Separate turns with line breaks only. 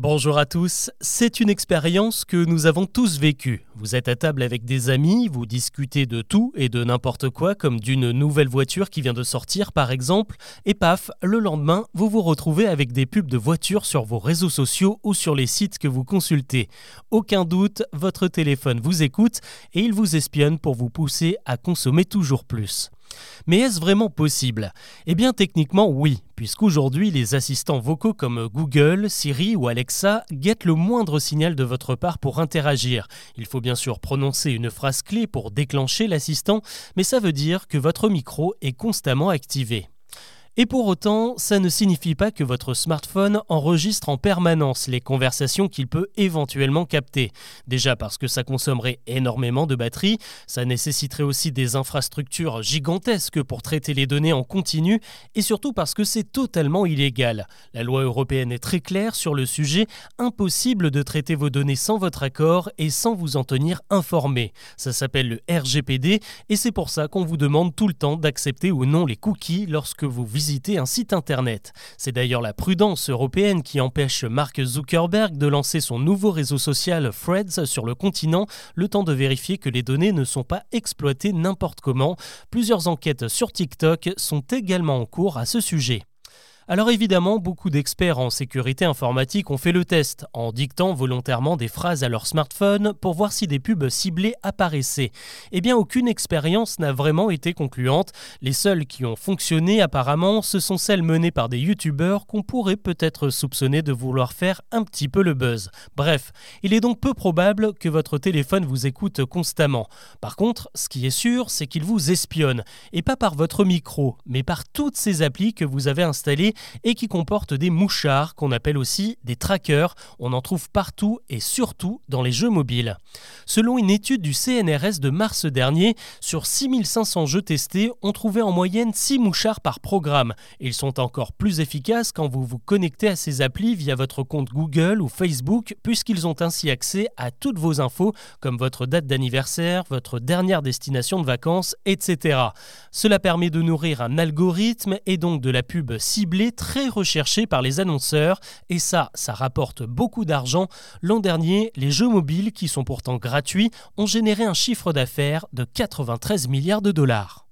Bonjour à tous, c'est une expérience que nous avons tous vécue. Vous êtes à table avec des amis, vous discutez de tout et de n'importe quoi, comme d'une nouvelle voiture qui vient de sortir par exemple, et paf, le lendemain, vous vous retrouvez avec des pubs de voitures sur vos réseaux sociaux ou sur les sites que vous consultez. Aucun doute, votre téléphone vous écoute et il vous espionne pour vous pousser à consommer toujours plus. Mais est-ce vraiment possible? Eh bien techniquement oui, puisqu'aujourd'hui les assistants vocaux comme Google, Siri ou Alexa guettent le moindre signal de votre part pour interagir. Il faut bien sûr prononcer une phrase clé pour déclencher l'assistant, mais ça veut dire que votre micro est constamment activé. Et pour autant, ça ne signifie pas que votre smartphone enregistre en permanence les conversations qu'il peut éventuellement capter. Déjà parce que ça consommerait énormément de batterie, ça nécessiterait aussi des infrastructures gigantesques pour traiter les données en continu, et surtout parce que c'est totalement illégal. La loi européenne est très claire sur le sujet, impossible de traiter vos données sans votre accord et sans vous en tenir informé. Ça s'appelle le RGPD, et c'est pour ça qu'on vous demande tout le temps d'accepter ou non les cookies lorsque vous visitez un site internet. C'est d'ailleurs la prudence européenne qui empêche Mark Zuckerberg de lancer son nouveau réseau social Threads sur le continent, le temps de vérifier que les données ne sont pas exploitées n'importe comment. Plusieurs enquêtes sur TikTok sont également en cours à ce sujet. Alors évidemment, beaucoup d'experts en sécurité informatique ont fait le test en dictant volontairement des phrases à leur smartphone pour voir si des pubs ciblées apparaissaient. Eh bien, aucune expérience n'a vraiment été concluante. Les seules qui ont fonctionné apparemment, ce sont celles menées par des youtubeurs qu'on pourrait peut-être soupçonner de vouloir faire un petit peu le buzz. Bref, il est donc peu probable que votre téléphone vous écoute constamment. Par contre, ce qui est sûr, c'est qu'il vous espionne, et pas par votre micro, mais par toutes ces applis que vous avez installées et qui comporte des mouchards qu'on appelle aussi des trackers. On en trouve partout et surtout dans les jeux mobiles. Selon une étude du CNRS de mars dernier, sur 6500 jeux testés, on trouvait en moyenne 6 mouchards par programme. Ils sont encore plus efficaces quand vous vous connectez à ces applis via votre compte Google ou Facebook, puisqu'ils ont ainsi accès à toutes vos infos, comme votre date d'anniversaire, votre dernière destination de vacances, etc. Cela permet de nourrir un algorithme et donc de la pub ciblée très recherché par les annonceurs et ça, ça rapporte beaucoup d'argent. L'an dernier, les jeux mobiles, qui sont pourtant gratuits, ont généré un chiffre d'affaires de 93 milliards de dollars.